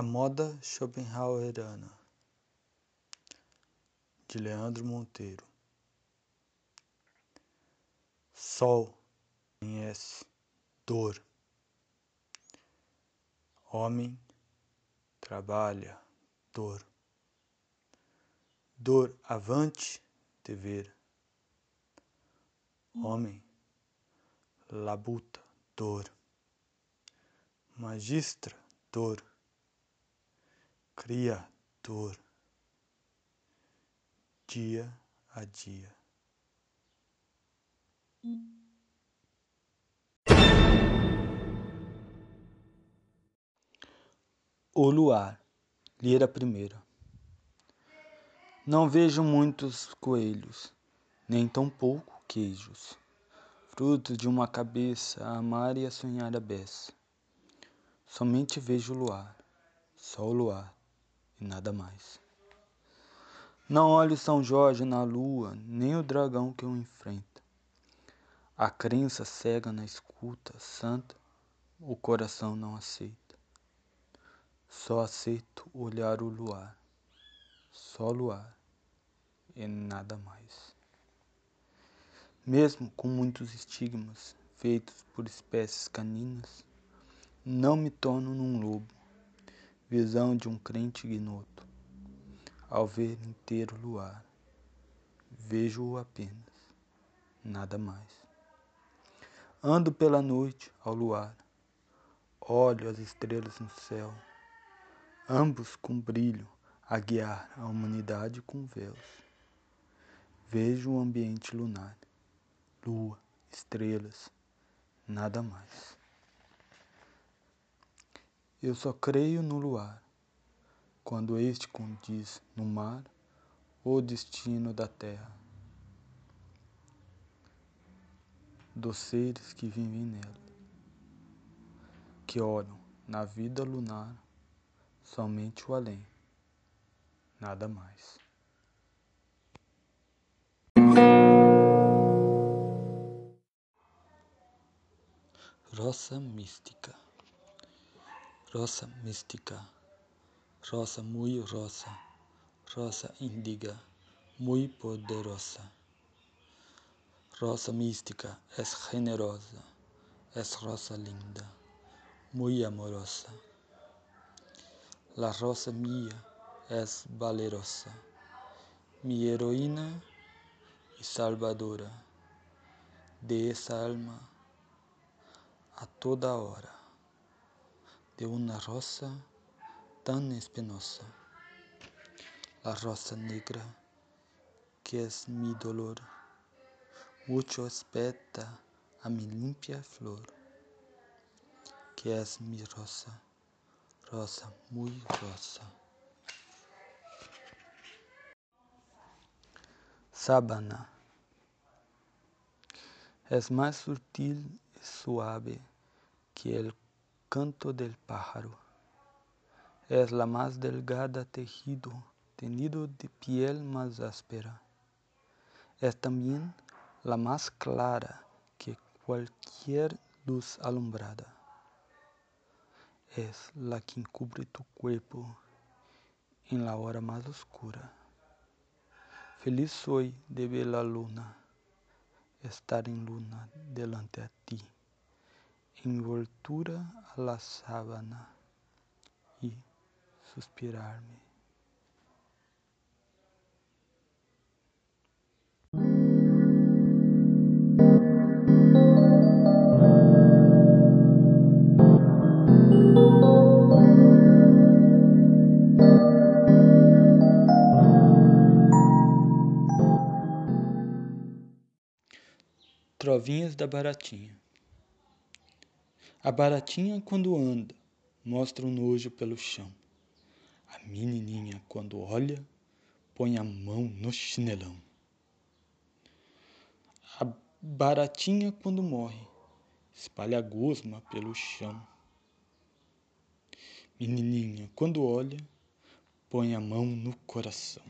A moda schopenhaueriana de Leandro Monteiro. Sol conhece dor. Homem trabalha dor. Dor avante dever. Homem labuta dor. Magistra dor. Cria dor dia a dia. O luar, lira primeira. Não vejo muitos coelhos, nem tão pouco queijos, frutos de uma cabeça a amar e a sonhar a beça. Somente vejo o luar, só o luar e nada mais. Não olho São Jorge na lua, nem o dragão que o enfrenta. A crença cega na escuta santa, o coração não aceita. Só aceito olhar o luar, só luar e nada mais. Mesmo com muitos estigmas feitos por espécies caninas, não me torno num lobo, visão de um crente ignoto ao ver inteiro luar. Vejo-o apenas, nada mais. Ando pela noite ao luar, olho as estrelas no céu, ambos com brilho a guiar a humanidade com véus. Vejo o ambiente lunar, lua, estrelas, nada mais. Eu só creio no luar. Quando este condiz no mar o destino da terra, dos seres que vivem nela, que olham na vida lunar somente o além, nada mais. Rosa mística, rosa mística rosa muy rosa, rosa índiga, muy poderosa. Rosa mística es generosa, es rosa linda, muy amorosa. La rosa mía es valerosa, mi heroína y salvadora de esa alma a toda hora, de una rosa tan espinosa, la rosa negra, que es mi dolor, mucho espeta a mi limpia flor, que es mi rosa, rosa muy rosa. Sábana es más sutil y suave que el canto del pájaro. Es la más delgada tejido, tenido de piel más áspera. Es también la más clara que cualquier luz alumbrada. Es la que encubre tu cuerpo en la hora más oscura. Feliz soy de ver la luna, estar en luna delante a ti, envoltura a la sábana y suspirar-me. Trovinhas da Baratinha A baratinha, quando anda, mostra um nojo pelo chão. A menininha, quando olha, põe a mão no chinelão. A baratinha, quando morre, espalha gosma pelo chão. Menininha, quando olha, põe a mão no coração.